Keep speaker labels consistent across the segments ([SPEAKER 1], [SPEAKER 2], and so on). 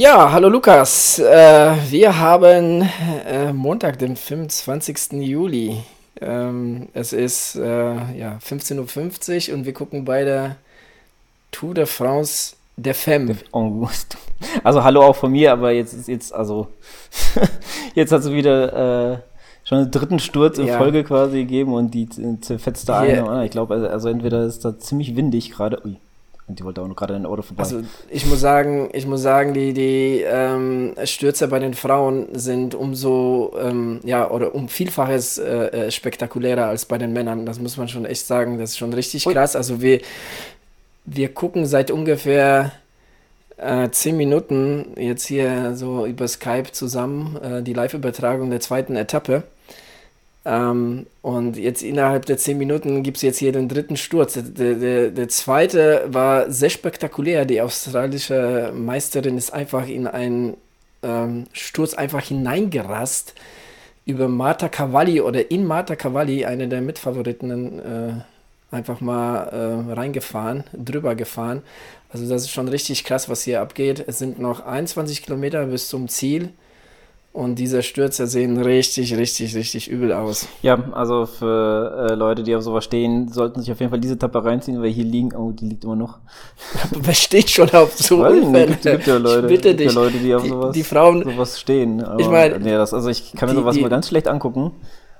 [SPEAKER 1] Ja, hallo Lukas. Äh, wir haben äh, Montag, den 25. Juli. Ähm, es ist äh, ja, 15.50 Uhr und wir gucken beide Tour de France der Femme.
[SPEAKER 2] Also hallo auch von mir, aber jetzt ist jetzt, also jetzt hat es wieder äh, schon einen dritten Sturz in ja. Folge quasi gegeben und die zerfetzt da eine. Ich glaube, also, also entweder ist da ziemlich windig gerade. Ui. Und die wollte auch noch gerade in Auto vorbei.
[SPEAKER 1] Also ich muss sagen, ich muss sagen, die, die ähm, Stürze bei den Frauen sind umso, ähm, ja, oder um Vielfaches äh, äh, spektakulärer als bei den Männern. Das muss man schon echt sagen. Das ist schon richtig Ui. krass. Also wir, wir gucken seit ungefähr äh, zehn Minuten jetzt hier so über Skype zusammen äh, die Live-Übertragung der zweiten Etappe. Ähm, und jetzt innerhalb der zehn Minuten gibt es jetzt hier den dritten Sturz. Der, der, der, zweite war sehr spektakulär. Die australische Meisterin ist einfach in einen ähm, Sturz einfach hineingerast über Marta Cavalli oder in Marta Cavalli, eine der Mitfavoriten, äh, einfach mal äh, reingefahren, drüber gefahren. Also das ist schon richtig krass, was hier abgeht. Es sind noch 21 Kilometer bis zum Ziel. Und diese Stürze sehen richtig, richtig, richtig übel aus.
[SPEAKER 2] Ja, also für äh, Leute, die auf sowas stehen, sollten sich auf jeden Fall diese Tappe reinziehen, weil hier liegen, oh, die liegt immer noch.
[SPEAKER 1] Wer steht schon auf so
[SPEAKER 2] Unfälle? Es gibt ja Leute,
[SPEAKER 1] ich bitte dich,
[SPEAKER 2] ja Leute, die auf sowas,
[SPEAKER 1] die Frauen,
[SPEAKER 2] sowas stehen.
[SPEAKER 1] Aber, ich meine,
[SPEAKER 2] nee, das, also ich kann mir die, sowas die, mal ganz schlecht angucken.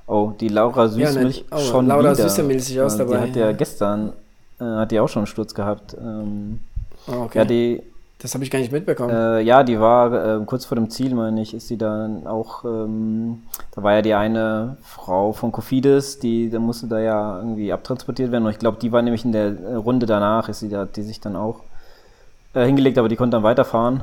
[SPEAKER 2] Oh, die Laura Süßmilch
[SPEAKER 1] ja, ne,
[SPEAKER 2] oh, schon
[SPEAKER 1] Laura
[SPEAKER 2] wieder.
[SPEAKER 1] Süßmilch ist aus dabei.
[SPEAKER 2] Die hat ja gestern, äh, hat die auch schon einen Sturz gehabt. Ähm,
[SPEAKER 1] oh, okay.
[SPEAKER 2] Ja, die
[SPEAKER 1] das habe ich gar nicht mitbekommen.
[SPEAKER 2] Äh, ja, die war äh, kurz vor dem Ziel, meine ich, ist sie dann auch, ähm, da war ja die eine Frau von Kofidis, die, da musste da ja irgendwie abtransportiert werden. Und ich glaube, die war nämlich in der äh, Runde danach, ist sie da, die sich dann auch äh, hingelegt, aber die konnte dann weiterfahren.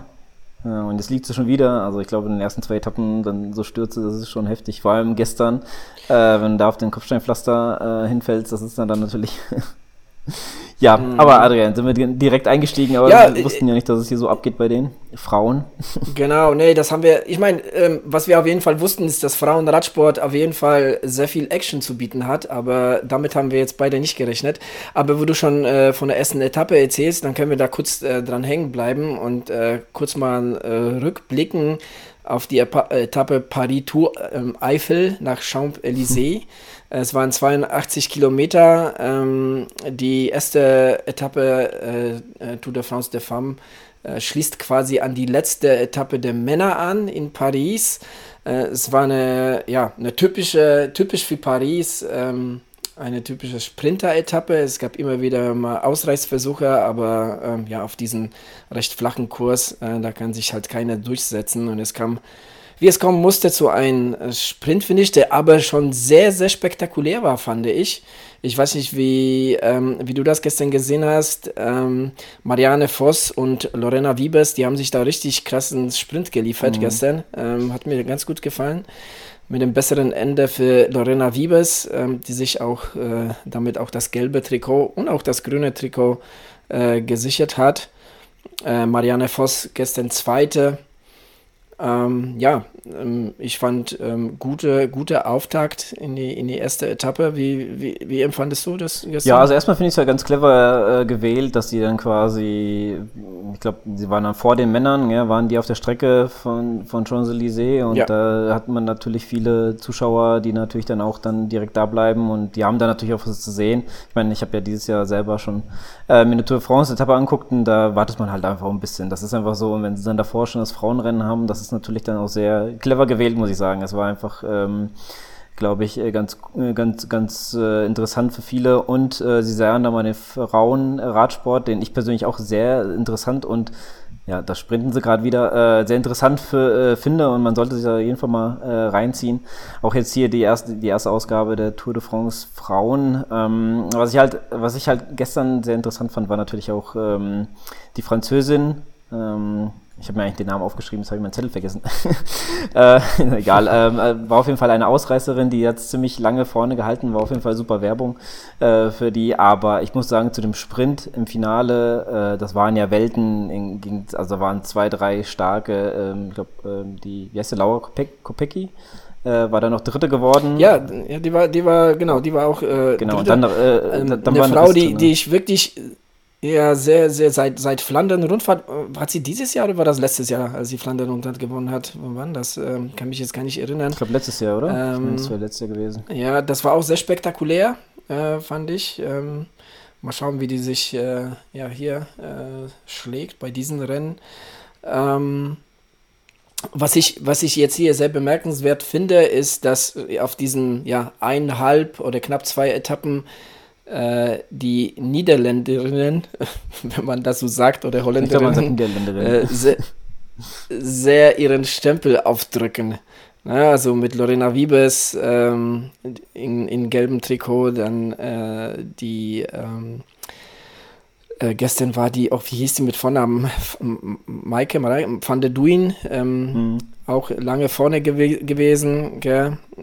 [SPEAKER 2] Äh, und jetzt liegt sie schon wieder. Also ich glaube, in den ersten zwei Etappen dann so stürze, das ist schon heftig. Vor allem gestern, äh, wenn du da auf den Kopfsteinpflaster hinfällst, das ist dann, dann natürlich Ja, mhm. aber Adrian, sind wir direkt eingestiegen, aber ja, wir wussten ja nicht, dass es hier so abgeht bei den Frauen.
[SPEAKER 1] Genau, nee, das haben wir, ich meine, ähm, was wir auf jeden Fall wussten, ist, dass Frauenradsport auf jeden Fall sehr viel Action zu bieten hat, aber damit haben wir jetzt beide nicht gerechnet. Aber wo du schon äh, von der ersten Etappe erzählst, dann können wir da kurz äh, dran hängen bleiben und äh, kurz mal äh, rückblicken auf die Etappe Paris-Tour ähm, Eifel nach Champs-Élysées. Es waren 82 Kilometer. Ähm, die erste Etappe äh, äh, Tour de France de Femmes äh, schließt quasi an die letzte Etappe der Männer an in Paris. Äh, es war eine, ja, eine typische, typisch für Paris, ähm, eine typische Sprinter-Etappe. Es gab immer wieder mal Ausreißversuche, aber ähm, ja, auf diesen recht flachen Kurs, äh, da kann sich halt keiner durchsetzen und es kam wie es kommen musste zu einem äh, Sprintfinish, der aber schon sehr, sehr spektakulär war, fand ich. Ich weiß nicht, wie, ähm, wie du das gestern gesehen hast. Ähm, Marianne Voss und Lorena Wiebes, die haben sich da richtig krassen Sprint geliefert mhm. gestern. Ähm, hat mir ganz gut gefallen. Mit dem besseren Ende für Lorena Wiebes, ähm, die sich auch äh, damit auch das gelbe Trikot und auch das grüne Trikot äh, gesichert hat. Äh, Marianne Voss gestern Zweite. Ähm, ja, ähm, ich fand ähm, gute, gute Auftakt in die, in die erste Etappe. Wie, wie, wie empfandest du das
[SPEAKER 2] gestern? Ja, also erstmal finde ich es ja ganz clever äh, gewählt, dass sie dann quasi, ich glaube, sie waren dann vor den Männern, ja, waren die auf der Strecke von, von Champs-Élysées und ja. da hat man natürlich viele Zuschauer, die natürlich dann auch dann direkt da bleiben und die haben da natürlich auch was zu sehen. Ich meine, ich habe ja dieses Jahr selber schon äh, mir eine Tour de France-Etappe anguckt und da wartet man halt einfach ein bisschen. Das ist einfach so, und wenn sie dann davor schon das Frauenrennen haben, das ist ist natürlich dann auch sehr clever gewählt, muss ich sagen. Es war einfach, ähm, glaube ich, äh, ganz, äh, ganz, ganz äh, interessant für viele. Und äh, sie sahen da mal den Frauenradsport, den ich persönlich auch sehr interessant und ja, das sprinten sie gerade wieder äh, sehr interessant für, äh, finde und man sollte sich da jeden Fall mal äh, reinziehen. Auch jetzt hier die erste, die erste Ausgabe der Tour de France Frauen. Ähm, was ich halt, was ich halt gestern sehr interessant fand, war natürlich auch ähm, die Französin. Ähm, ich habe mir eigentlich den Namen aufgeschrieben, das habe ich meinen Zettel vergessen. äh, egal, ähm, äh, war auf jeden Fall eine Ausreißerin, die jetzt ziemlich lange vorne gehalten war, auf jeden Fall super Werbung äh, für die. Aber ich muss sagen, zu dem Sprint im Finale, äh, das waren ja Welten, in, in, also waren zwei, drei starke, ähm, ich glaube, ähm, die, wie heißt der, Laura Kopecki? Äh, war da noch Dritte geworden.
[SPEAKER 1] Ja, die war, die war, genau, die war auch
[SPEAKER 2] äh, genau, Dritte. Und dann,
[SPEAKER 1] äh, ähm, dann eine Frau, die, die ich wirklich Ja, sehr, sehr, seit, seit Flandern-Rundfahrt, äh, hat sie dieses Jahr oder war das letztes Jahr, als sie Flandern-Rundfahrt gewonnen hat? Wann das? Ähm, kann mich jetzt gar nicht erinnern.
[SPEAKER 2] Ich glaube letztes Jahr, oder?
[SPEAKER 1] Ähm,
[SPEAKER 2] das wäre letztes Jahr gewesen.
[SPEAKER 1] Ja, das war auch sehr spektakulär, äh, fand ich. Ähm, mal schauen, wie die sich äh, ja, hier äh, schlägt bei diesen Rennen. Ähm, was ich, was ich jetzt hier sehr bemerkenswert finde, ist, dass auf diesen ja, eineinhalb oder knapp zwei Etappen äh, die Niederländerinnen, wenn man das so sagt, oder Holländerinnen, äh, sehr, sehr, ihren Stempel aufdrücken. Ja, also mit Lorena Wiebes ähm, in, in gelbem Trikot, dann äh, die ähm, äh, gestern war die, auch wie hieß die mit Vornamen? Maike van der Duin, ähm, mhm. Auch lange vorne gew gewesen.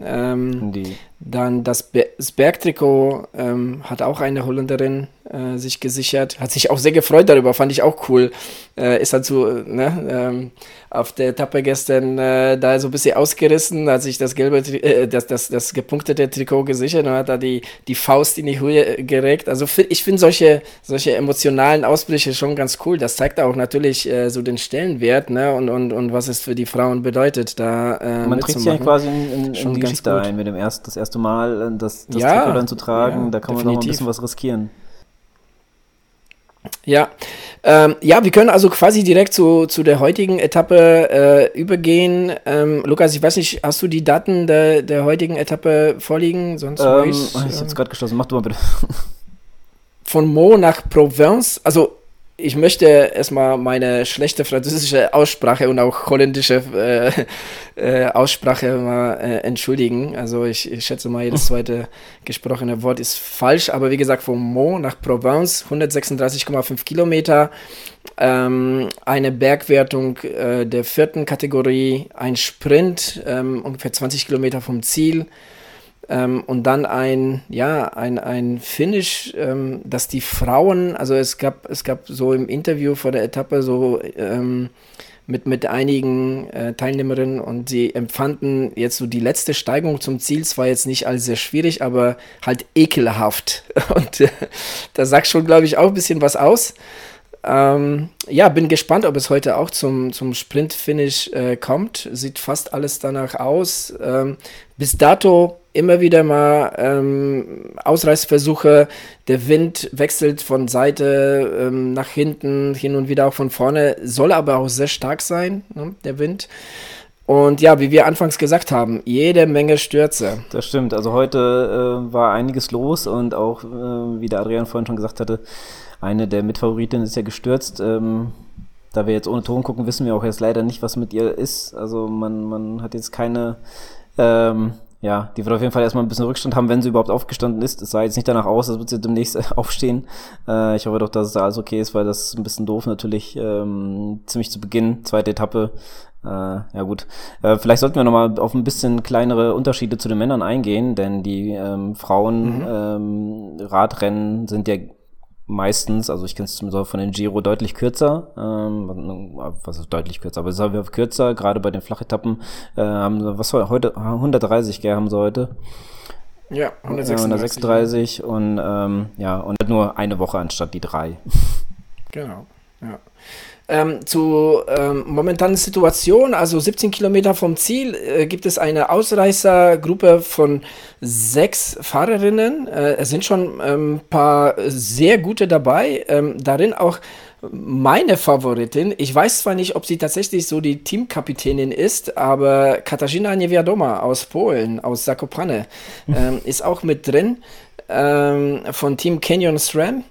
[SPEAKER 1] Ähm, dann das, Be das Bergtrikot ähm, hat auch eine Holländerin äh, sich gesichert. Hat sich auch sehr gefreut darüber, fand ich auch cool. Äh, ist halt so, ne, ähm, auf der Etappe gestern äh, da so ein bisschen ausgerissen, hat sich das gelbe, äh, das, das, das gepunktete Trikot gesichert und hat da die, die Faust in die Höhe geregt. Also ich finde solche, solche emotionalen Ausbrüche schon ganz cool. Das zeigt auch natürlich äh, so den Stellenwert ne, und, und, und was es für die Frauen bedeutet, da
[SPEAKER 2] äh, Man trägt sich ja quasi in, in, in die Geschichte ein, mit dem erst, das erste Mal äh, das, das ja, Trikot dann zu tragen. Ja, da kann definitiv. man noch ein bisschen was riskieren.
[SPEAKER 1] Ja, ähm, ja, wir können also quasi direkt zu, zu der heutigen Etappe äh, übergehen. Ähm, Lukas, ich weiß nicht, hast du die Daten der, der heutigen Etappe vorliegen? Sonst
[SPEAKER 2] ähm, ich, ich äh, jetzt gerade geschlossen. Mach du mal bitte.
[SPEAKER 1] Von Mo nach Provence, also ich möchte erstmal meine schlechte französische Aussprache und auch holländische äh, äh, Aussprache mal äh, entschuldigen. Also ich, ich, schätze mal, jedes zweite gesprochene Wort ist falsch. Aber wie gesagt, von Mont nach Provence, 136,5 Kilometer, ähm, eine Bergwertung äh, der vierten Kategorie, ein Sprint, ähm, ungefähr 20 Kilometer vom Ziel. Ähm, und dann ein, ja, ein, ein Finish, ähm, dass die Frauen, also es gab, es gab so im Interview vor der Etappe so ähm, mit, mit einigen äh, Teilnehmerinnen und sie empfanden jetzt so die letzte Steigung zum Ziel zwar jetzt nicht als sehr schwierig, aber halt ekelhaft. Und äh, da sagt schon, glaube ich, auch ein bisschen was aus. Ähm, ja, bin gespannt, ob es heute auch zum, zum Sprint-Finish äh, kommt. Sieht fast alles danach aus. Ähm, bis dato immer wieder mal ähm, Ausreißversuche. Der Wind wechselt von Seite ähm, nach hinten, hin und wieder auch von vorne. Soll aber auch sehr stark sein, ne, der Wind. Und ja, wie wir anfangs gesagt haben, jede Menge Stürze.
[SPEAKER 2] Das stimmt. Also heute äh, war einiges los und auch, äh, wie der Adrian vorhin schon gesagt hatte, eine der Mitfavoritinnen ist ja gestürzt. Ähm, da wir jetzt ohne Ton gucken, wissen wir auch jetzt leider nicht, was mit ihr ist. Also man, man hat jetzt keine, ähm, ja, die wird auf jeden Fall erstmal ein bisschen Rückstand haben, wenn sie überhaupt aufgestanden ist. Es sah jetzt nicht danach aus, als würde sie demnächst aufstehen. Äh, ich hoffe doch, dass es da alles okay ist, weil das ist ein bisschen doof natürlich. Ähm, ziemlich zu Beginn, zweite Etappe. Äh, ja gut, äh, vielleicht sollten wir nochmal auf ein bisschen kleinere Unterschiede zu den Männern eingehen, denn die ähm, Frauen mhm. ähm, Radrennen sind ja meistens, also ich kenne es von den Giro deutlich kürzer, ähm, was ist deutlich kürzer, aber es ist kürzer, gerade bei den Flachetappen, äh, haben was war heute, 130, gell, haben sie heute.
[SPEAKER 1] Ja,
[SPEAKER 2] 136. 136 und ähm, ja, und nur eine Woche anstatt die drei.
[SPEAKER 1] Genau, ja. Ähm, zu ähm, momentanen Situation, also 17 Kilometer vom Ziel, äh, gibt es eine Ausreißergruppe von sechs Fahrerinnen. Äh, es sind schon ein ähm, paar sehr gute dabei, ähm, darin auch meine Favoritin. Ich weiß zwar nicht, ob sie tatsächlich so die Teamkapitänin ist, aber Katarzyna Niewiadoma aus Polen, aus Zakopane, ähm, ist auch mit drin ähm, von Team Canyon SRAM.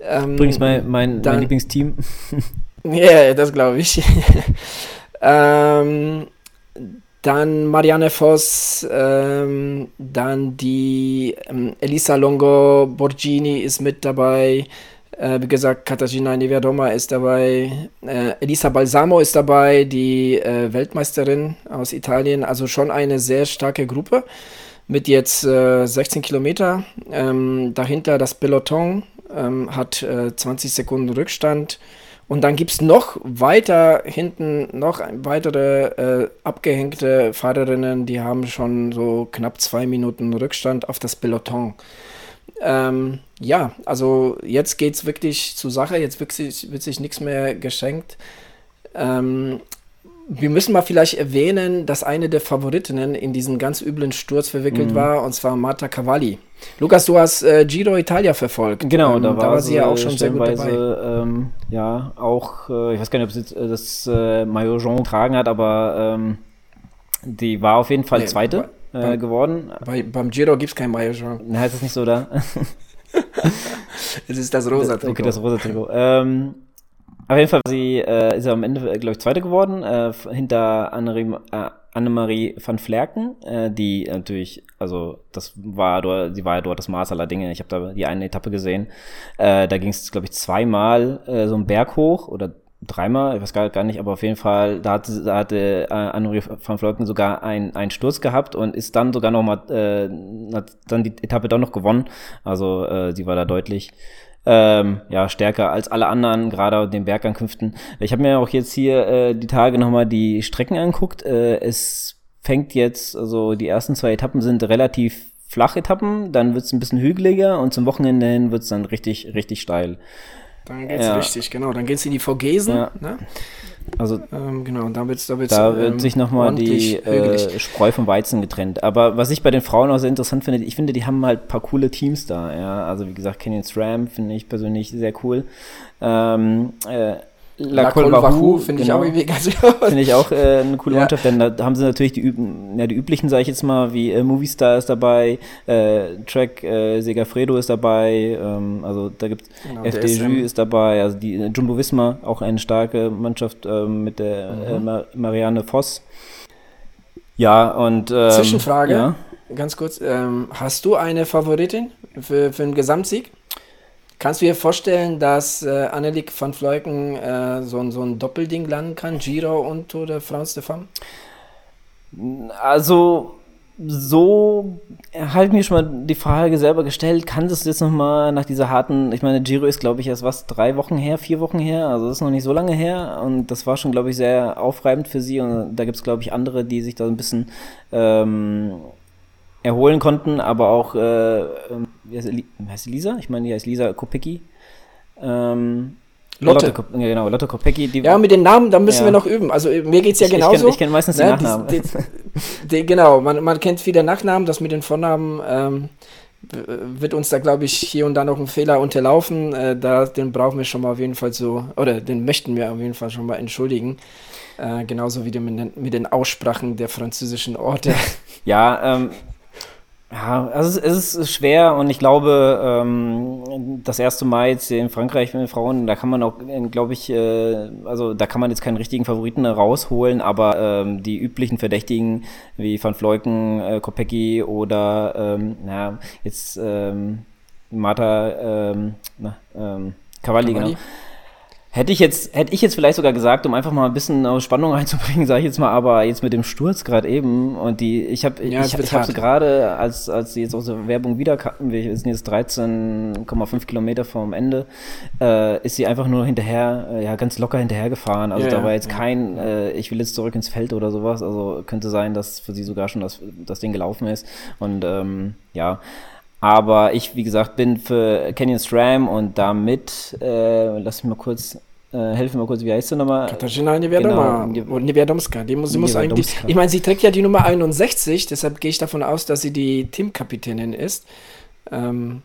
[SPEAKER 2] Übrigens mein, mein, mein Lieblingsteam.
[SPEAKER 1] Ja, yeah, das glaube ich. ähm, dann Marianne Voss, ähm, dann die ähm, Elisa Longo Borgini ist mit dabei. Äh, wie gesagt, Katarzyna Niewiadoma ist dabei. Äh, Elisa Balsamo ist dabei, die äh, Weltmeisterin aus Italien. Also schon eine sehr starke Gruppe mit jetzt 16 äh, Kilometer. Ähm, dahinter das Peloton ähm, hat 20 äh, Sekunden Rückstand. Und dann gibt es noch weiter hinten noch weitere äh, abgehängte Fahrerinnen, die haben schon so knapp zwei Minuten Rückstand auf das Peloton. Ähm, ja, also jetzt geht es wirklich zur Sache, jetzt wird sich, wird sich nichts mehr geschenkt. Ähm, wir müssen mal vielleicht erwähnen, dass eine der Favoritinnen in diesen ganz üblen Sturz verwickelt mhm. war, und zwar Marta Cavalli. Lukas, du hast äh, Giro Italia verfolgt.
[SPEAKER 2] Genau, ähm, da, war da, war sie ja auch schon sehr gut dabei. Ähm, ja, auch, äh, ich weiß gar nicht, ob sie äh, das äh, Maillot Jean getragen hat, aber ähm, die war auf jeden Fall nee, Zweite bei, äh, geworden.
[SPEAKER 1] Bei, beim Giro gibt es kein Maillot Jean.
[SPEAKER 2] Na, heißt das nicht so, da?
[SPEAKER 1] es ist das rosa
[SPEAKER 2] Trikot. Okay, das rosa Trikot. Auf jeden Fall sie, äh, ist er am Ende, glaube ich, Zweite geworden, äh, hinter Annemarie, äh, Annemarie van Flerken, äh, die natürlich, also das war sie war ja dort das Maß aller Dinge. Ich habe da die eine Etappe gesehen. Äh, da ging es, glaube ich, zweimal äh, so einen Berg hoch oder dreimal, ich weiß gar, gar nicht, aber auf jeden Fall, da hatte, da hatte äh, Annemarie van Flerken sogar einen, einen Sturz gehabt und ist dann sogar noch mal, äh, hat dann die Etappe doch noch gewonnen. Also äh, sie war da deutlich ähm, ja, stärker als alle anderen, gerade den Bergankünften. Ich habe mir auch jetzt hier äh, die Tage nochmal die Strecken anguckt. Äh, es fängt jetzt, also die ersten zwei Etappen sind relativ flache Etappen, dann wird es ein bisschen hügeliger und zum Wochenende hin wird es dann richtig, richtig steil.
[SPEAKER 1] Dann geht's ja. richtig, genau. Dann geht's in die Vogesen. Ja. Ne?
[SPEAKER 2] Also
[SPEAKER 1] ähm, genau, da, wird's, da, wird's,
[SPEAKER 2] da wird ähm, sich nochmal die äh, Spreu vom Weizen getrennt. Aber was ich bei den Frauen auch sehr interessant finde, ich finde, die haben halt ein paar coole Teams da. Ja? Also wie gesagt, Canyon SRAM finde ich persönlich sehr cool. Ähm, äh,
[SPEAKER 1] La, La Colbahu finde genau. ich auch irgendwie ganz
[SPEAKER 2] Finde ich auch äh, eine coole ja. Mannschaft, denn da haben sie natürlich die, ja, die üblichen, sage ich jetzt mal, wie äh, Movistar ist dabei, äh, Track äh, Segafredo ist dabei, ähm, also da gibt genau, FDJ ist dabei, also die äh, Jumbo Visma, auch eine starke Mannschaft äh, mit der äh, mhm. Marianne Voss. Ja, und ähm,
[SPEAKER 1] Zwischenfrage, ja? ganz kurz, ähm, hast du eine Favoritin für, für den Gesamtsieg? Kannst du dir vorstellen, dass äh, Annelik van Vleuten äh, so, so ein Doppelding landen kann, Giro und Tour de France de Femme?
[SPEAKER 2] Also, so habe ich mir schon mal die Frage selber gestellt, kann das jetzt nochmal nach dieser harten, ich meine, Giro ist, glaube ich, erst was, drei Wochen her, vier Wochen her, also das ist noch nicht so lange her und das war schon, glaube ich, sehr aufreibend für sie und da gibt es, glaube ich, andere, die sich da ein bisschen ähm, erholen konnten, aber auch, äh, ähm, wie heißt, sie, heißt Lisa? Ich meine, die heißt Lisa Kopecki. Ähm,
[SPEAKER 1] Lotte. Lotte,
[SPEAKER 2] ja, genau, Lotte Kopecki.
[SPEAKER 1] Die, ja, mit den Namen, da müssen ja. wir noch üben. Also mir geht es ja ich, genauso.
[SPEAKER 2] Ich kenne kenn meistens ne? die Nachnamen. Die,
[SPEAKER 1] die, genau, man, man kennt viele Nachnamen, das mit den Vornamen ähm, wird uns da, glaube ich, hier und da noch ein Fehler unterlaufen. Äh, da, den brauchen wir schon mal auf jeden Fall so, oder den möchten wir auf jeden Fall schon mal entschuldigen. Äh, genauso wie mit den, mit den Aussprachen der französischen Orte.
[SPEAKER 2] Ja, ähm, ja, also es ist schwer und ich glaube, ähm, das erste Mal jetzt in Frankreich mit den Frauen, da kann man auch, äh, glaube ich, äh, also da kann man jetzt keinen richtigen Favoriten rausholen, aber ähm, die üblichen Verdächtigen wie Van Fleuten, äh, Kopecki oder ähm, ja, jetzt ähm, Marta ähm, na, ähm, Cavalli, Cavalli. genau Hätte ich jetzt, hätte ich jetzt vielleicht sogar gesagt, um einfach mal ein bisschen Spannung reinzubringen, sage ich jetzt mal, aber jetzt mit dem Sturz gerade eben und die, ich habe, ja, ich, ich habe sie gerade, als als sie jetzt aus der Werbung wieder kamen, wir sind jetzt 13,5 Kilometer vom Ende, äh, ist sie einfach nur hinterher, äh, ja ganz locker hinterher gefahren. Also ja, da war jetzt ja. kein, äh, ich will jetzt zurück ins Feld oder sowas. Also könnte sein, dass für sie sogar schon das das Ding gelaufen ist und ähm, ja. Aber ich, wie gesagt, bin für Canyon SRAM und damit, äh, lass mich mal kurz äh, helfen mal kurz, wie heißt sie nochmal?
[SPEAKER 1] Katarzyna Niewiadoma. Genau. Niewiadomska. Die muss, sie muss eigentlich, ich meine, sie trägt ja die Nummer 61, deshalb gehe ich davon aus, dass sie die Teamkapitänin ist. Ähm,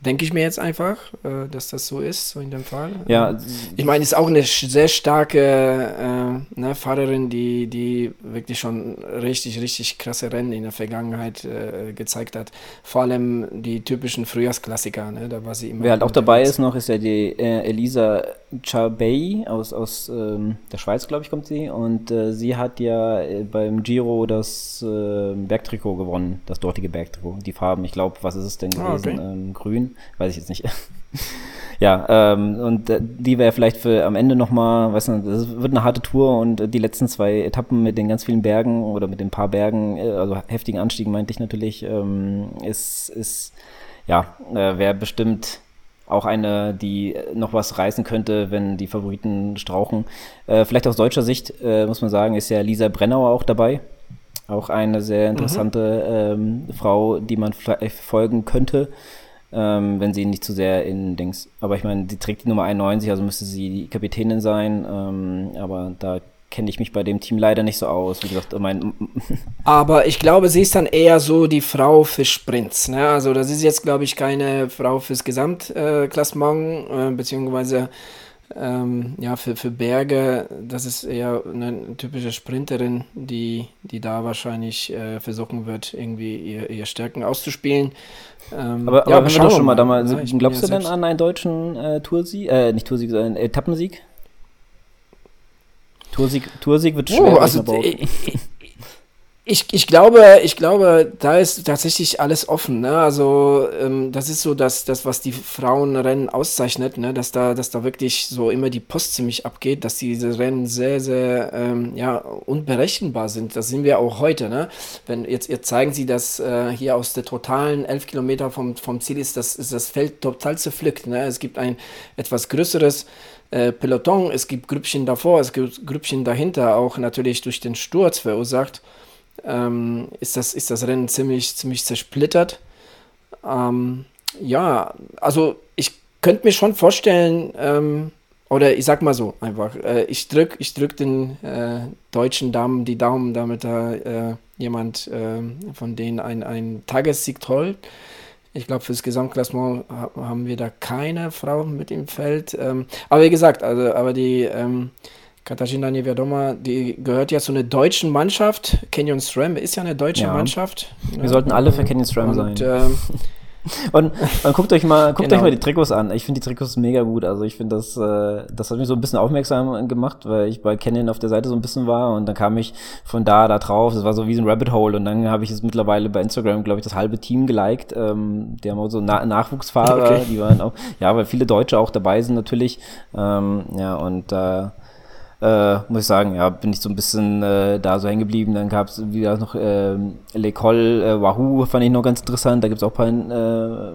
[SPEAKER 1] Denke ich mir jetzt einfach, äh, dass das so ist, so in dem Fall.
[SPEAKER 2] Ja.
[SPEAKER 1] Ich meine, ist auch eine sehr starke äh, ne, Fahrerin, die, die wirklich schon richtig, richtig krasse Rennen in der Vergangenheit äh, gezeigt hat. Vor allem die typischen Frühjahrsklassiker, ne, da war sie immer.
[SPEAKER 2] Wer halt auch dabei ist noch, ist ja die äh, Elisa Charbey aus, aus ähm, der Schweiz, glaube ich, kommt sie. Und äh, sie hat ja äh, beim Giro das Bergtrikot gewonnen, das dortige Bergtrikot. Die Farben, ich glaube, was ist es denn ah, gewesen? Ah, okay. ähm, grün weiß ich jetzt nicht. ja, ähm, und äh, die wäre vielleicht für am Ende nochmal, weißt du, das wird eine harte Tour und äh, die letzten zwei Etappen mit den ganz vielen Bergen oder mit den paar Bergen, äh, also heftigen Anstiegen meinte ich natürlich, ähm, ist, ist, ja, äh, wäre bestimmt auch eine, die noch was reißen könnte, wenn die Favoriten strauchen. Äh, vielleicht aus deutscher Sicht, äh, muss man sagen, ist ja Lisa Brennauer auch dabei. Auch eine sehr interessante mhm. ähm, Frau, die man vielleicht folgen könnte. Ähm, wenn sie nicht zu sehr in Dings. Aber ich meine, sie trägt die Nummer 91, also müsste sie die Kapitänin sein. Ähm, aber da kenne ich mich bei dem Team leider nicht so aus. Wie gesagt, mein
[SPEAKER 1] Aber ich glaube, sie ist dann eher so die Frau für Sprints. Ne? Also das ist jetzt, glaube ich, keine Frau fürs Gesamtklassement, äh, beziehungsweise ähm, ja, für, für Berge, das ist eher eine typische Sprinterin, die, die da wahrscheinlich äh, versuchen wird, irgendwie ihr, ihr Stärken auszuspielen.
[SPEAKER 2] Ähm, aber, ja, aber wir doch schon mal da mal, ja, glaubst du denn an einen deutschen äh, Toursieg, äh, nicht Toursieg, sondern Etappensieg? Toursieg, Toursieg wird oh, schwer. Oh, also,
[SPEAKER 1] ich, ich, glaube, ich glaube, da ist tatsächlich alles offen. Ne? Also ähm, das ist so das, das, was die Frauenrennen auszeichnet, ne? dass, da, dass da wirklich so immer die Post ziemlich abgeht, dass diese Rennen sehr, sehr ähm, ja, unberechenbar sind. Das sind wir auch heute. Ne? Wenn jetzt, jetzt zeigen sie, dass äh, hier aus der totalen elf Kilometer vom, vom Ziel ist, das, ist das Feld total zerpflückt. Ne? Es gibt ein etwas größeres äh, Peloton, es gibt Grüppchen davor, es gibt Grüppchen dahinter, auch natürlich durch den Sturz verursacht ähm, ist, das, ist das Rennen ziemlich, ziemlich zersplittert. Ähm, ja, also ich könnte mir schon vorstellen, ähm, oder ich sag mal so einfach, äh, ich drück, ich drück den äh, deutschen Damen die Daumen, damit da äh, jemand äh, von denen ein, ein Tagessieg trollt. Ich glaube, fürs Gesamtklassement haben wir da keine Frau mit im Feld. Ähm, aber wie gesagt, also, aber die, ähm, Katarzyna Niewiadoma, die gehört ja zu einer deutschen Mannschaft. Canyon SRAM ist ja eine deutsche ja. Mannschaft.
[SPEAKER 2] Wir ja. sollten alle für Canyon SRAM sein. Ähm, und, und, guckt euch mal, guckt genau. euch mal die Trikots an. Ich finde die Trikots mega gut. Also ich finde das, äh, das hat mich so ein bisschen aufmerksam gemacht, weil ich bei Canyon auf der Seite so ein bisschen war und dann kam ich von da da drauf. Das war so wie so ein Rabbit Hole und dann habe ich es mittlerweile bei Instagram, glaube ich, das halbe Team geliked. Ähm, die haben auch so Na Nachwuchsfahrer, okay. die waren auch, ja, weil viele Deutsche auch dabei sind natürlich. Ähm, ja und äh, äh, muss ich sagen, ja, bin ich so ein bisschen äh, da so hängen geblieben. Dann gab es wieder noch äh, L'École, Wahoo fand ich noch ganz interessant. Da gibt es auch ein paar, äh,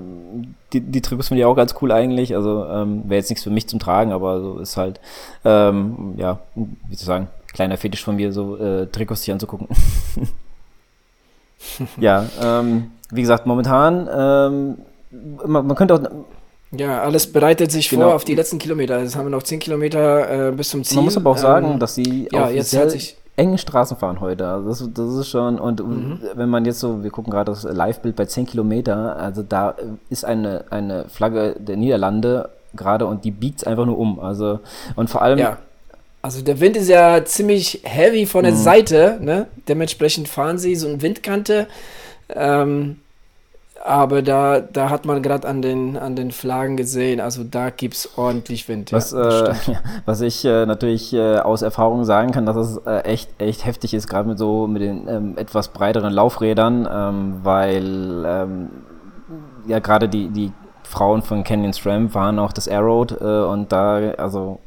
[SPEAKER 2] die, die Trikots finde ich auch ganz cool eigentlich. Also ähm, wäre jetzt nichts für mich zum Tragen, aber so ist halt, ähm, ja, wie zu sagen, kleiner Fetisch von mir, so äh, Trikots sich anzugucken. ja, ähm, wie gesagt, momentan, ähm, man, man könnte auch
[SPEAKER 1] ja, alles bereitet sich genau. vor auf die letzten Kilometer. Jetzt haben wir noch 10 Kilometer äh, bis zum Ziel.
[SPEAKER 2] Man muss aber auch sagen, ähm, dass sie ja, auf jetzt sehr engen Straßen fahren heute. Also das, das ist schon, und mhm. wenn man jetzt so, wir gucken gerade das Live-Bild bei 10 Kilometer, also da ist eine, eine Flagge der Niederlande gerade und die biegt es einfach nur um. Also, und vor allem.
[SPEAKER 1] Ja. Also der Wind ist ja ziemlich heavy von der mhm. Seite, ne? Dementsprechend fahren sie so eine Windkante. Ähm, aber da, da hat man gerade an den, an den Flaggen gesehen, also da gibt es ordentlich Wind.
[SPEAKER 2] Was, ja, äh, was ich äh, natürlich äh, aus Erfahrung sagen kann, dass es äh, echt, echt heftig ist, gerade mit so mit den ähm, etwas breiteren Laufrädern, ähm, weil ähm, ja gerade die, die Frauen von Canyon SRAM fahren auch das Airroad äh, und da, also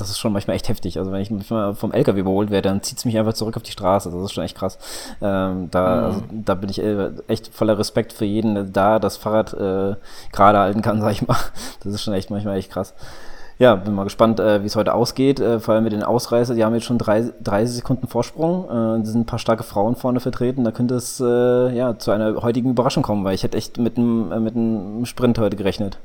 [SPEAKER 2] das ist schon manchmal echt heftig. Also wenn ich manchmal vom LKW überholt werde, dann zieht es mich einfach zurück auf die Straße. Das ist schon echt krass. Ähm, da, mhm. also, da bin ich äh, echt voller Respekt für jeden, der da das Fahrrad äh, gerade halten kann, sag ich mal. Das ist schon echt manchmal echt krass. Ja, bin mal gespannt, äh, wie es heute ausgeht. Äh, vor allem mit den Ausreißern. Die haben jetzt schon drei, 30 Sekunden Vorsprung. Äh, sind ein paar starke Frauen vorne vertreten. Da könnte es äh, ja zu einer heutigen Überraschung kommen, weil ich hätte echt mit einem äh, mit einem Sprint heute gerechnet.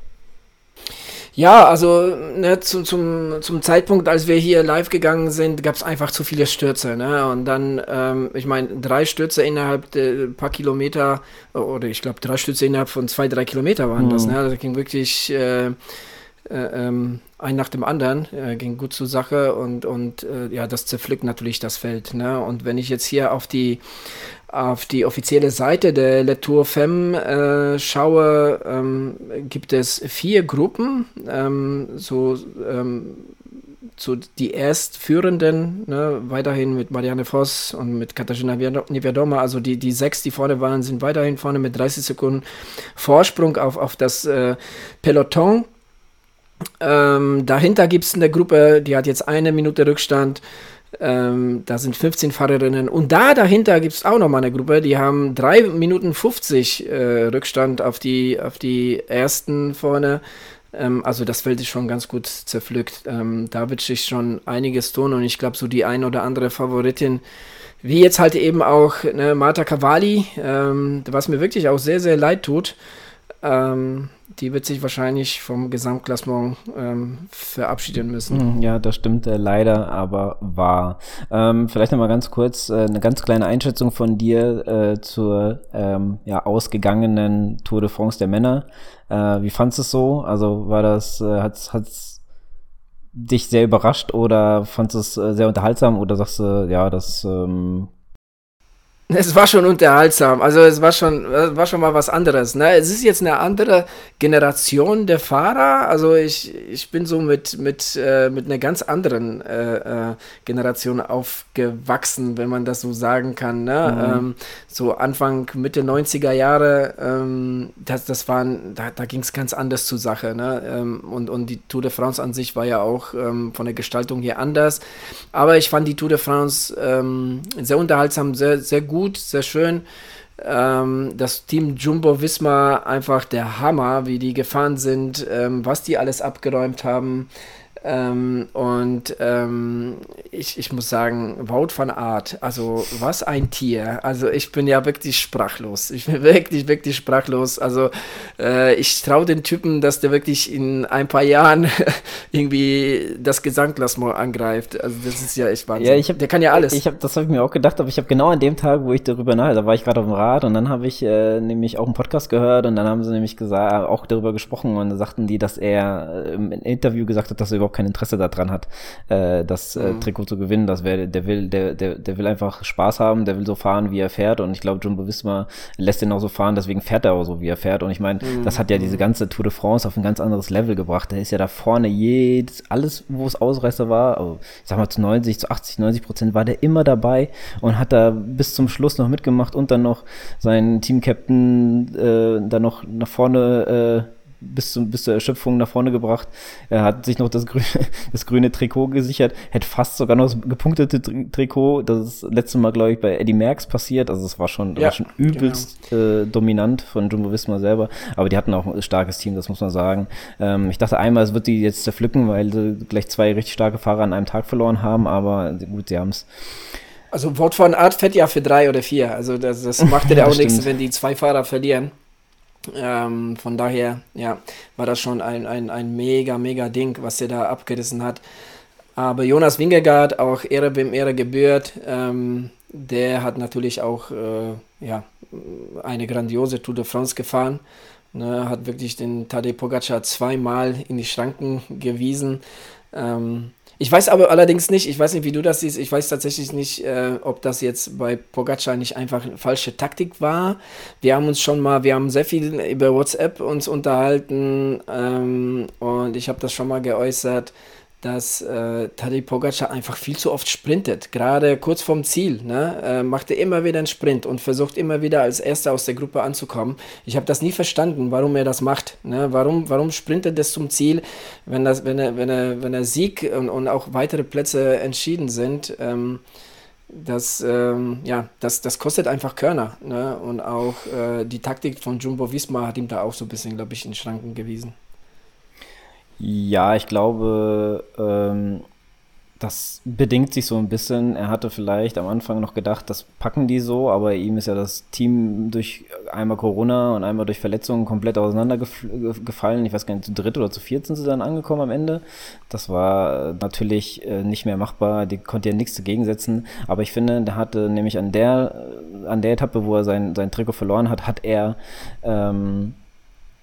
[SPEAKER 1] Ja, also ne, zu, zum, zum Zeitpunkt, als wir hier live gegangen sind, gab es einfach zu viele Stürze. Ne? Und dann, ähm, ich meine, drei Stürze innerhalb der paar Kilometer, oder ich glaube, drei Stürze innerhalb von zwei, drei Kilometer waren mhm. das. Ne? Das ging wirklich äh, äh, ähm, ein nach dem anderen, äh, ging gut zur Sache und, und äh, ja, das zerpflückt natürlich das Feld. Ne? Und wenn ich jetzt hier auf die auf die offizielle Seite der Le Tour Femme äh, schaue, ähm, gibt es vier Gruppen, ähm, so, ähm, so die Erstführenden, ne, weiterhin mit Marianne Voss und mit Katarzyna Niewiadoma, also die, die sechs, die vorne waren, sind weiterhin vorne mit 30 Sekunden Vorsprung auf, auf das äh, Peloton. Ähm, dahinter gibt es eine Gruppe, die hat jetzt eine Minute Rückstand. Ähm, da sind 15 Fahrerinnen. Und da dahinter gibt es auch noch mal eine Gruppe, die haben 3 Minuten 50 äh, Rückstand auf die, auf die ersten vorne. Ähm, also das Feld ist schon ganz gut zerpflückt. Ähm, da wird sich schon einiges tun und ich glaube, so die ein oder andere Favoritin, wie jetzt halt eben auch ne, Marta Cavalli, ähm, was mir wirklich auch sehr, sehr leid tut. Ähm, die wird sich wahrscheinlich vom Gesamtklassement ähm, verabschieden müssen.
[SPEAKER 2] Hm, ja, das stimmt äh, leider, aber wahr. Ähm, vielleicht nochmal ganz kurz äh, eine ganz kleine Einschätzung von dir äh, zur ähm, ja, ausgegangenen Tour de France der Männer. Äh, wie fandest du es so? Also war das, äh, hat's, hat's dich sehr überrascht oder fandest du es äh, sehr unterhaltsam oder sagst du, ja, das ähm,
[SPEAKER 1] es war schon unterhaltsam. Also es war schon, war schon mal was anderes. Ne? Es ist jetzt eine andere Generation der Fahrer. Also ich, ich bin so mit, mit, äh, mit einer ganz anderen äh, äh, Generation aufgewachsen, wenn man das so sagen kann. Ne? Mhm. Ähm, so Anfang, Mitte 90er Jahre, ähm, das, das waren, da, da ging es ganz anders zur Sache. Ne? Ähm, und, und die Tour de France an sich war ja auch ähm, von der Gestaltung hier anders. Aber ich fand die Tour de France ähm, sehr unterhaltsam, sehr, sehr gut gut, sehr schön. Ähm, das Team Jumbo Wismar einfach der Hammer, wie die gefahren sind, ähm, was die alles abgeräumt haben. Ähm, und ähm, ich, ich muss sagen, Wout van Art, also was ein Tier. Also ich bin ja wirklich sprachlos. Ich bin wirklich, wirklich sprachlos. Also äh, ich traue den Typen, dass der wirklich in ein paar Jahren irgendwie das Gesamtklassement angreift. Also das ist ja echt Wahnsinn.
[SPEAKER 2] Ja, ich hab, der kann ja alles. Ich hab, das habe ich mir auch gedacht, aber ich habe genau an dem Tag, wo ich darüber nachdachte, da war ich gerade auf dem Rad und dann habe ich äh, nämlich auch einen Podcast gehört und dann haben sie nämlich gesagt, auch darüber gesprochen und da sagten die, dass er äh, im Interview gesagt hat, dass er überhaupt kein Interesse daran hat, äh, das äh, mhm. Trikot zu gewinnen. Das wäre, der will, der, der, der will einfach Spaß haben, der will so fahren, wie er fährt. Und ich glaube, Jumbo Visma lässt ihn auch so fahren, deswegen fährt er auch so, wie er fährt. Und ich meine, mhm. das hat ja diese ganze Tour de France auf ein ganz anderes Level gebracht. Der ist ja da vorne jedes, alles, wo es Ausreißer war, also, ich sag mal zu 90, zu 80, 90 Prozent war der immer dabei und hat da bis zum Schluss noch mitgemacht und dann noch seinen Team-Captain äh, da noch nach vorne äh, bis, zum, bis zur Erschöpfung nach vorne gebracht. Er hat sich noch das grüne, das grüne Trikot gesichert, hätte fast sogar noch das gepunktete Trikot. Das ist das letzte Mal, glaube ich, bei Eddie Merckx passiert. Also es war schon, ja, war schon übelst genau. äh, dominant von Jumbo Visma selber. Aber die hatten auch ein starkes Team, das muss man sagen. Ähm, ich dachte einmal, es wird die jetzt zerpflücken, weil sie gleich zwei richtig starke Fahrer an einem Tag verloren haben. Aber gut, sie haben es.
[SPEAKER 1] Also Wort von Art fährt ja für drei oder vier. Also das, das macht ja auch nichts, wenn die zwei Fahrer verlieren. Ähm, von daher, ja, war das schon ein, ein, ein mega, mega Ding, was er da abgerissen hat. Aber Jonas Wingegaard, auch Ehre wem Ehre gebührt, ähm, der hat natürlich auch äh, ja, eine grandiose Tour de France gefahren. Ne, hat wirklich den Tadej Pogacar zweimal in die Schranken gewiesen. Ähm, ich weiß aber allerdings nicht, ich weiß nicht, wie du das siehst, ich weiß tatsächlich nicht, äh, ob das jetzt bei Pogacar nicht einfach eine falsche Taktik war. Wir haben uns schon mal, wir haben sehr viel über WhatsApp uns unterhalten ähm, und ich habe das schon mal geäußert, dass äh, Tadej Pogacar einfach viel zu oft sprintet, gerade kurz vorm Ziel. Ne? Äh, macht er immer wieder einen Sprint und versucht immer wieder als Erster aus der Gruppe anzukommen. Ich habe das nie verstanden, warum er das macht. Ne? Warum, warum sprintet es zum Ziel, wenn, das, wenn, er, wenn, er, wenn er Sieg und, und auch weitere Plätze entschieden sind? Ähm, das, ähm, ja, das, das kostet einfach Körner. Ne? Und auch äh, die Taktik von Jumbo Visma hat ihm da auch so ein bisschen, glaube ich, in Schranken gewiesen.
[SPEAKER 2] Ja, ich glaube, ähm, das bedingt sich so ein bisschen. Er hatte vielleicht am Anfang noch gedacht, das packen die so, aber ihm ist ja das Team durch einmal Corona und einmal durch Verletzungen komplett auseinandergefallen. Ich weiß gar nicht, zu dritt oder zu viert sind sie dann angekommen am Ende. Das war natürlich äh, nicht mehr machbar. Die konnte ja nichts dagegen setzen. Aber ich finde, der hatte nämlich an der, an der Etappe, wo er sein, sein Trikot verloren hat, hat er ähm,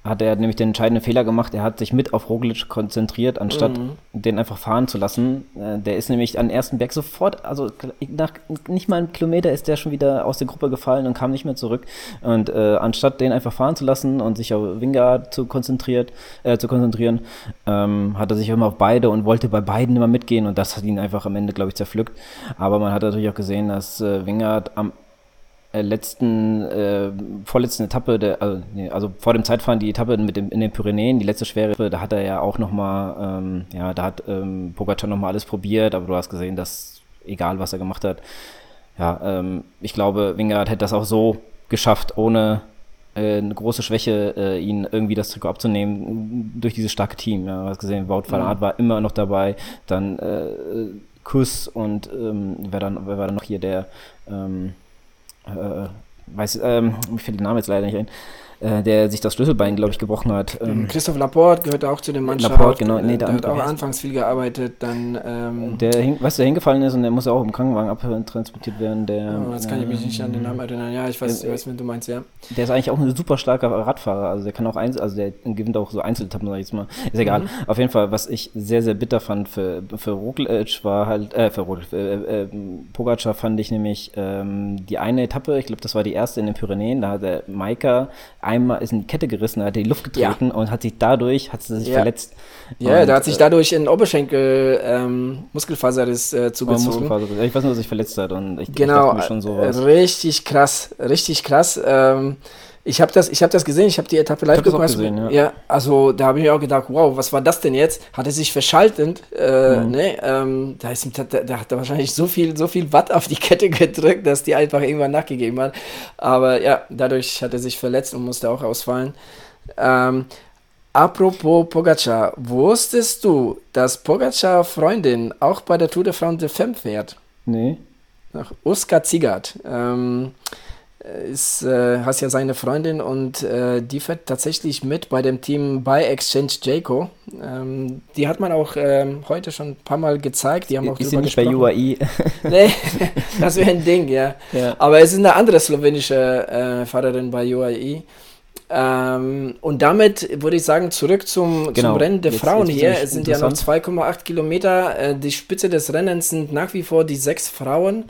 [SPEAKER 2] hat er nämlich den entscheidenden Fehler gemacht. Er hat sich mit auf Roglic konzentriert, anstatt mhm. den einfach fahren zu lassen. Äh, der ist nämlich an ersten Berg sofort, also nach nicht mal einem Kilometer ist der schon wieder aus der Gruppe gefallen und kam nicht mehr zurück. Und äh, anstatt den einfach fahren zu lassen und sich auf Wingard zu konzentriert, äh, zu konzentrieren, ähm, hat er sich immer auf beide und wollte bei beiden immer mitgehen und das hat ihn einfach am Ende, glaube ich, zerpflückt. Aber man hat natürlich auch gesehen, dass äh, Wingard am letzten, äh, vorletzten Etappe, der, also, nee, also, vor dem Zeitfahren die Etappe mit dem, in den Pyrenäen, die letzte schwere, da hat er ja auch nochmal, ähm, ja, da hat ähm, Pogacar nochmal alles probiert, aber du hast gesehen, dass egal was er gemacht hat, ja, ähm, ich glaube, Wingard hätte das auch so geschafft, ohne äh, eine große Schwäche, äh, ihn irgendwie das Trikot abzunehmen, durch dieses starke Team. Ja, du hast gesehen, Wout van Aert war immer noch dabei, dann äh, Kuss und ähm, wer, dann, wer war dann noch hier der, ähm, äh, weiß, ähm, mir fällt der Name jetzt leider nicht ein. Äh, der sich das Schlüsselbein, glaube ich, gebrochen hat.
[SPEAKER 1] Ähm, Christoph Laporte gehört auch zu dem Mannschaft.
[SPEAKER 2] Laporte, genau. Nee,
[SPEAKER 1] der, der hat auch anfangs viel gearbeitet. Dann, ähm,
[SPEAKER 2] der, hing, weißt du, der hingefallen ist und der muss auch im Krankenwagen abtransportiert werden. Der,
[SPEAKER 1] oh, jetzt kann ich mich nicht an den Namen erinnern. Ja, ich weiß, äh, weiß, wen du meinst, ja.
[SPEAKER 2] Der ist eigentlich auch ein super starker Radfahrer. Also der kann auch eins, also der gewinnt auch so Einzeletappen, sag ich jetzt mal. Ist egal. Mhm. Auf jeden Fall, was ich sehr, sehr bitter fand für, für Roglic war halt, äh, für Roglic, äh, äh, Pogacar fand ich nämlich ähm, die eine Etappe, ich glaube, das war die erste in den Pyrenäen, da hat der Maika einmal ist in die Kette gerissen, hat die Luft getreten ja. und hat sich dadurch, hat sie sich ja. verletzt.
[SPEAKER 1] Ja, und, da hat sich dadurch in Oberschenkel ähm, Muskelfaserriss äh, zugezogen. Muskelfaser,
[SPEAKER 2] ich weiß nur, dass sich verletzt hat und ich,
[SPEAKER 1] genau,
[SPEAKER 2] ich mir
[SPEAKER 1] schon sowas. richtig krass, richtig krass. Ähm, ich habe das, ich hab das gesehen, ich habe die Etappe live geguckt. Gesehen, ja. ja. also da habe ich mir auch gedacht, wow, was war das denn jetzt? Hat er sich verschaltet? Äh, mhm. ne, ähm, da, ist, da, da hat er wahrscheinlich so viel, so viel Watt auf die Kette gedrückt, dass die einfach irgendwann nachgegeben hat. Aber ja, dadurch hat er sich verletzt und musste auch ausfallen. Ähm, apropos Pogacar, wusstest du, dass Pogacar Freundin auch bei der Tour de France de Femme fährt?
[SPEAKER 2] Nee.
[SPEAKER 1] Nach Oskar Ziegert. Ähm, ist, äh, hast ja seine Freundin und äh, die fährt tatsächlich mit bei dem Team Buy Exchange Jayco. Ähm, die hat man auch ähm, heute schon ein paar Mal gezeigt. Die haben auch
[SPEAKER 2] ist drüber nicht gesprochen. bei UAE?
[SPEAKER 1] nee, das wäre ein Ding, ja. ja. Aber es ist eine andere slowenische äh, Fahrerin bei UAE. Ähm, und damit würde ich sagen, zurück zum, genau. zum Rennen der jetzt, Frauen jetzt hier. Es sind ja noch 2,8 Kilometer. Äh, die Spitze des Rennens sind nach wie vor die sechs Frauen.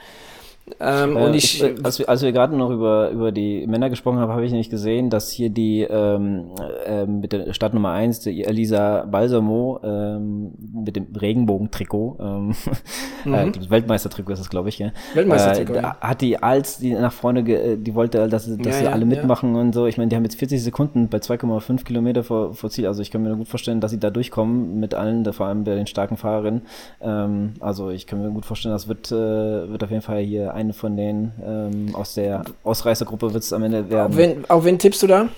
[SPEAKER 2] Ähm, äh, und ich, ich, als wir, als wir gerade noch über, über die Männer gesprochen haben, habe ich nicht gesehen, dass hier die ähm, äh, mit der Startnummer 1, die Elisa Balsamo ähm, mit dem Regenbogentrikot, ähm, mhm. äh, Weltmeistertrikot ist das, glaube ich, ja. Weltmeistertrikot. Äh, ja. Hat die als die nach vorne, ge, die wollte, dass, dass ja, sie ja, alle mitmachen und so. Ich meine, die haben jetzt 40 Sekunden bei 2,5 Kilometer vor, vor Ziel. Also ich kann mir gut vorstellen, dass sie da durchkommen mit allen, vor allem bei den starken Fahrerinnen. Ähm, also ich kann mir gut vorstellen, das wird, äh, wird auf jeden Fall hier eine von denen ähm, aus der Ausreißergruppe wird es am Ende werden.
[SPEAKER 1] Auf wen, auf wen tippst du da?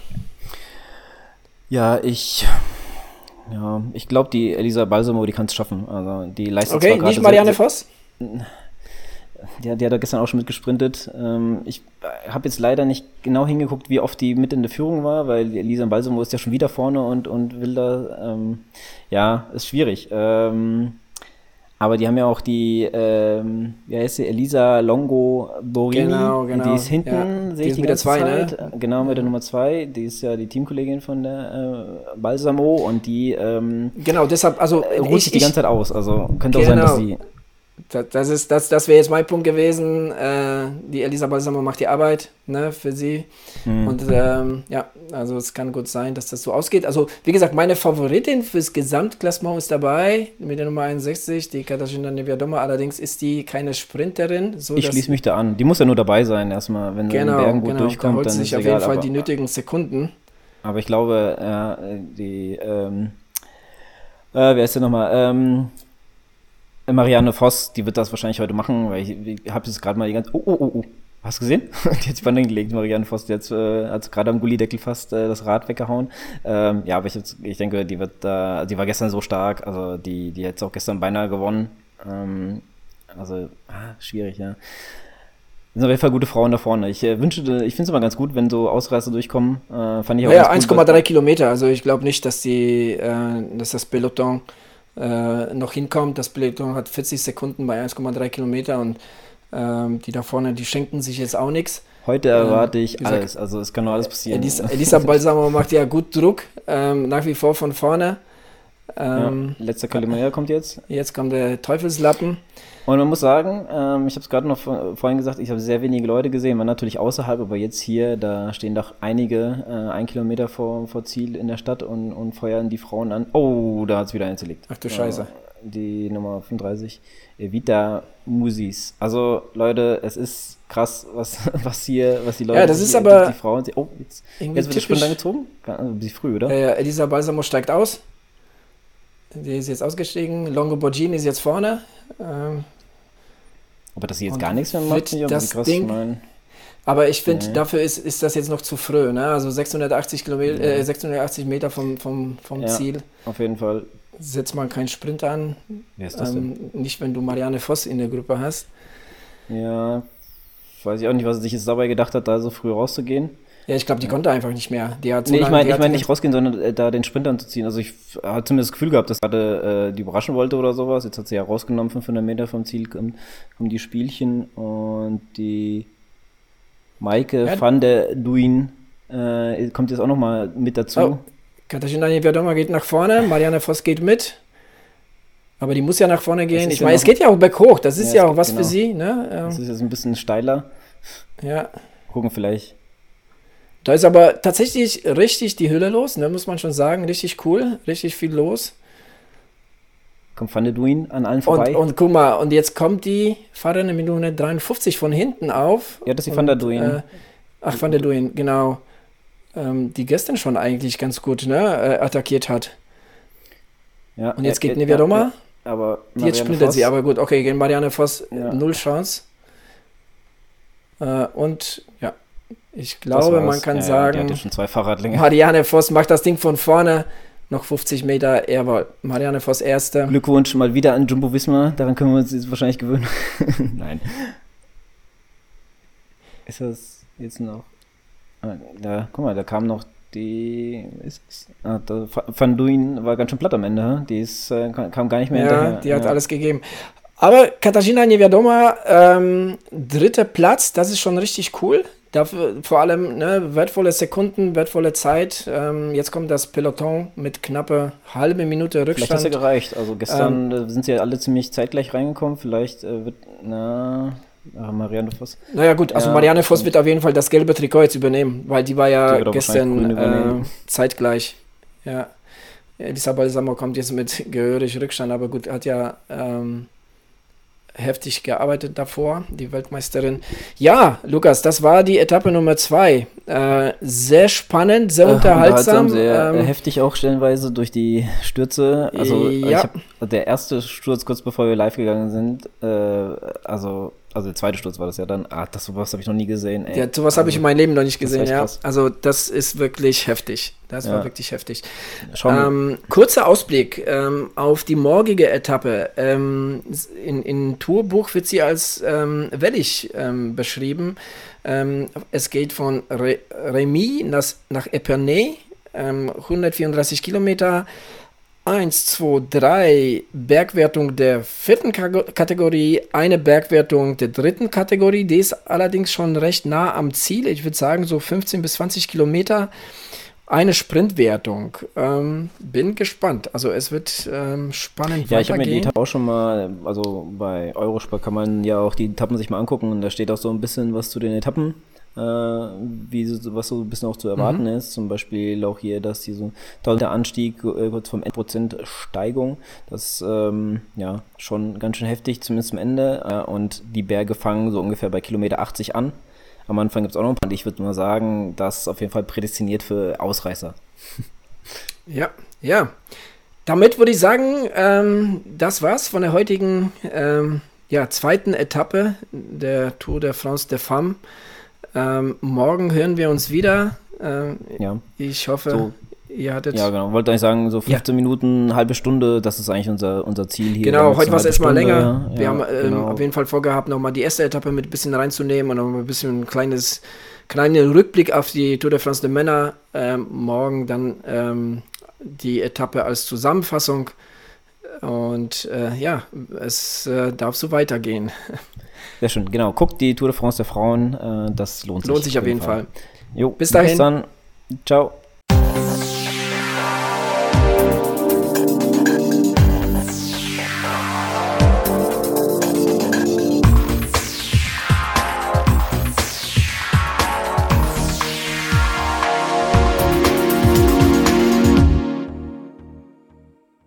[SPEAKER 2] Ja, ich. Ja, ich glaube, die Elisa Balsamo, die kann es schaffen. Also die leistet
[SPEAKER 1] Okay, nicht Marianne Voss?
[SPEAKER 2] Die, die, hat da gestern auch schon mitgesprintet. Ähm, ich habe jetzt leider nicht genau hingeguckt, wie oft die mit in der Führung war, weil Elisa Balsamo ist ja schon wieder vorne und, und will da. Ähm, ja, ist schwierig. Ähm, aber die haben ja auch die, ähm, wie heißt sie, Elisa Longo Borini.
[SPEAKER 1] Genau, genau.
[SPEAKER 2] Die ist hinten, ja. sehe ich die, ganze zwei, ne? Zeit. Ne? Genau, mit der Nummer zwei. Die ist ja die Teamkollegin von der äh, Balsamo und die ähm,
[SPEAKER 1] Genau, deshalb, also
[SPEAKER 2] äh, ruht sich die ganze Zeit aus. Also könnte genau. auch sein, dass
[SPEAKER 1] genau. sie das, ist, das, das wäre jetzt mein Punkt gewesen. Äh, die Elisa Balsamo macht die Arbeit ne, für sie. Mhm. Und ähm, ja, also es kann gut sein, dass das so ausgeht. Also, wie gesagt, meine Favoritin fürs Gesamtklassement ist dabei mit der Nummer 61, die Katarzyna Neviadoma. Allerdings ist die keine Sprinterin.
[SPEAKER 2] So ich schließe mich da an. Die muss ja nur dabei sein, erstmal, wenn
[SPEAKER 1] genau, in Bergen gut genau, durchkommt. Da dann sich auf jeden Fall die nötigen Sekunden.
[SPEAKER 2] Aber ich glaube, äh, die, ähm, äh, wer ist denn nochmal? Ähm, Marianne Voss, die wird das wahrscheinlich heute machen, weil ich, ich habe jetzt gerade mal die ganze. Oh, oh, oh, oh. Hast du gesehen? die hat sich Banden gelegt, Marianne Voss. Die hat, äh, hat gerade am Gullideckel fast äh, das Rad weggehauen. Ähm, ja, aber ich, ich denke, die wird da, äh, die war gestern so stark, also die, die hat auch gestern beinahe gewonnen. Ähm, also, ah, schwierig, ja. Das sind auf jeden Fall gute Frauen da vorne. Ich äh, wünsche, ich finde es immer ganz gut, wenn so Ausreißer durchkommen. Äh, fand ich auch
[SPEAKER 1] Ja, 1,3 Kilometer. Also ich glaube nicht, dass die, äh, dass das Peloton äh, noch hinkommt. Das Peloton hat 40 Sekunden bei 1,3 Kilometer und ähm, die da vorne, die schenken sich jetzt auch nichts.
[SPEAKER 2] Heute ähm, erwarte ich gesagt, alles, also es kann nur alles passieren.
[SPEAKER 1] Elisa, Elisa Balsamo macht ja gut Druck, ähm, nach wie vor von vorne.
[SPEAKER 2] Ähm, ja, letzter Kalimera kommt jetzt.
[SPEAKER 1] Jetzt kommt der Teufelslappen.
[SPEAKER 2] Und man muss sagen, ähm, ich habe es gerade noch vorhin gesagt, ich habe sehr wenige Leute gesehen, war natürlich außerhalb, aber jetzt hier, da stehen doch einige äh, ein Kilometer vor, vor Ziel in der Stadt und, und feuern die Frauen an. Oh, da hat es wieder eins gelegt.
[SPEAKER 1] Ach du Scheiße. Äh,
[SPEAKER 2] die Nummer 35, Evita Musis. Also Leute, es ist krass, was, was hier, was die Leute,
[SPEAKER 1] ja, das ist die, aber
[SPEAKER 2] die, die Frauen, oh, jetzt, jetzt wird der Sprint angezogen? Ein bisschen früh, oder?
[SPEAKER 1] Ja, Elisa Balsamo steigt aus. Die ist jetzt ausgestiegen. Longo Borgini ist jetzt vorne. Ähm,
[SPEAKER 2] aber dass sie jetzt gar nichts mehr macht,
[SPEAKER 1] nicht das krass Ding, ich Aber ich finde, nee. dafür ist, ist das jetzt noch zu früh. Ne? Also 680, Kilometer, äh, 680 Meter vom, vom, vom ja, Ziel.
[SPEAKER 2] Auf jeden Fall.
[SPEAKER 1] Setzt man keinen Sprint an.
[SPEAKER 2] Wer ist das ähm,
[SPEAKER 1] denn? Nicht, wenn du Marianne Voss in der Gruppe hast.
[SPEAKER 2] Ja, weiß ich auch nicht, was er sich jetzt dabei gedacht hat, da so früh rauszugehen.
[SPEAKER 1] Ja, ich glaube, die konnte einfach nicht mehr. Die hat
[SPEAKER 2] so nee, ich meine ich mein nicht rausgehen, sondern äh, da den Sprintern zu ziehen. Also ich hatte zumindest das Gefühl gehabt, dass gerade äh, die überraschen wollte oder sowas. Jetzt hat sie ja rausgenommen, 500 Meter vom Ziel kommen, kommen die Spielchen und die Maike ja. van der Duin äh, kommt jetzt auch nochmal mit dazu. Oh.
[SPEAKER 1] Katharina Niewiadoma geht nach vorne, Marianne Voss geht mit. Aber die muss ja nach vorne gehen. Ich ja meine, es geht ja auch berghoch. Das ist ja, ja auch was genau. für sie. Ne?
[SPEAKER 2] Das ist jetzt ein bisschen steiler.
[SPEAKER 1] Ja.
[SPEAKER 2] Gucken vielleicht.
[SPEAKER 1] Da ist aber tatsächlich richtig die Hülle los, ne, muss man schon sagen. Richtig cool, richtig viel los.
[SPEAKER 2] Kommt Van der Duin an allen vorbei.
[SPEAKER 1] Und, und guck mal, und jetzt kommt die Fahrerin in Minute 53 von hinten auf.
[SPEAKER 2] Ja, das ist die Van der Duin. Äh,
[SPEAKER 1] ach, Van der Duin, genau. Ähm, die gestern schon eigentlich ganz gut ne, äh, attackiert hat. Ja, und jetzt äh, geht Nevia Doma.
[SPEAKER 2] Ja, aber
[SPEAKER 1] Marianne jetzt sprintet Voss. sie, aber gut, okay, gegen Marianne Voss ja. null Chance. Äh, und ja, ich glaube, man kann ja, sagen,
[SPEAKER 2] ja.
[SPEAKER 1] Marianne Voss macht das Ding von vorne. Noch 50 Meter, er war Marianne Voss erste.
[SPEAKER 2] Glückwunsch mal wieder an Jumbo Wismar, daran können wir uns jetzt wahrscheinlich gewöhnen. Nein. Ist das jetzt noch. Ah, da, guck mal, da kam noch die. Ist, ah, da, Van Duin war ganz schön platt am Ende. Die ist, äh, kam gar nicht mehr
[SPEAKER 1] ja,
[SPEAKER 2] hinterher.
[SPEAKER 1] Die hat ja. alles gegeben. Aber Katarzyna Niewiadoma, ähm, dritter Platz, das ist schon richtig cool. Dafür vor allem ne, wertvolle Sekunden, wertvolle Zeit. Ähm, jetzt kommt das Peloton mit knappe halbe Minute Rückstand. Vielleicht hat
[SPEAKER 2] es ja gereicht. Also gestern ähm, sind sie ja alle ziemlich zeitgleich reingekommen. Vielleicht äh, wird, na, Ach, Marianne Voss.
[SPEAKER 1] Naja gut, also ja, Marianne Voss wird auf jeden Fall das gelbe Trikot jetzt übernehmen, weil die war ja gestern äh, zeitgleich. Ja. Elisa Balsamo kommt jetzt mit gehörig Rückstand, aber gut, hat ja ähm, heftig gearbeitet davor, die Weltmeisterin. Ja, Lukas, das war die Etappe Nummer zwei. Äh, sehr spannend, sehr äh, unterhaltsam.
[SPEAKER 2] Sehr ähm, heftig auch stellenweise durch die Stürze. Also ja. hab, der erste Sturz kurz bevor wir live gegangen sind, äh, also also der zweite Sturz war das ja dann. Ah, das sowas habe ich noch nie gesehen.
[SPEAKER 1] Ey. Ja, sowas also, habe ich in meinem Leben noch nicht gesehen, ja. Krass. Also das ist wirklich heftig. Das ja. war wirklich heftig. Ähm, kurzer Ausblick ähm, auf die morgige Etappe. Ähm, in, in Tourbuch wird sie als ähm, wellig ähm, beschrieben. Ähm, es geht von Re Remy nach, nach Epernay, 134 Kilometer. 1, 2, 3 Bergwertung der vierten Kategorie, eine Bergwertung der dritten Kategorie. Die ist allerdings schon recht nah am Ziel. Ich würde sagen, so 15 bis 20 Kilometer. Eine Sprintwertung. Ähm, bin gespannt. Also es wird ähm, spannend.
[SPEAKER 2] Ja, ich habe mir die Etappe auch schon mal, also bei Eurosport kann man ja auch die Etappen sich mal angucken und da steht auch so ein bisschen was zu den Etappen äh, wie was so ein bisschen auch zu erwarten mhm. ist. Zum Beispiel auch hier, dass dieser tolle Anstieg äh, kurz vom Endprozent Steigung, das ähm, ja schon ganz schön heftig, zumindest am Ende. Äh, und die Berge fangen so ungefähr bei Kilometer 80 an. Am Anfang gibt es auch noch ein paar, ich würde mal sagen, das ist auf jeden Fall prädestiniert für Ausreißer.
[SPEAKER 1] Ja, ja. Damit würde ich sagen, ähm, das war's von der heutigen ähm, ja, zweiten Etappe der Tour de France de Femmes. Ähm, morgen hören wir uns wieder. Ähm, ja. Ich hoffe, so. ihr hattet.
[SPEAKER 2] Ja, genau. Wollte eigentlich sagen, so 15 ja. Minuten, halbe Stunde, das ist eigentlich unser, unser Ziel hier.
[SPEAKER 1] Genau, heute war es erstmal länger. Ja, wir haben ähm, genau. auf jeden Fall vorgehabt, nochmal die erste Etappe mit ein bisschen reinzunehmen und nochmal ein bisschen ein kleines, kleinen Rückblick auf die Tour de France der Männer. Ähm, morgen dann ähm, die Etappe als Zusammenfassung. Und äh, ja, es äh, darf so weitergehen.
[SPEAKER 2] Sehr schön, genau. Guckt die Tour de France der Frauen, äh, das lohnt sich.
[SPEAKER 1] Lohnt sich auf jeden Fall. Fall.
[SPEAKER 2] Jo, bis dahin. Bis dann. Ciao.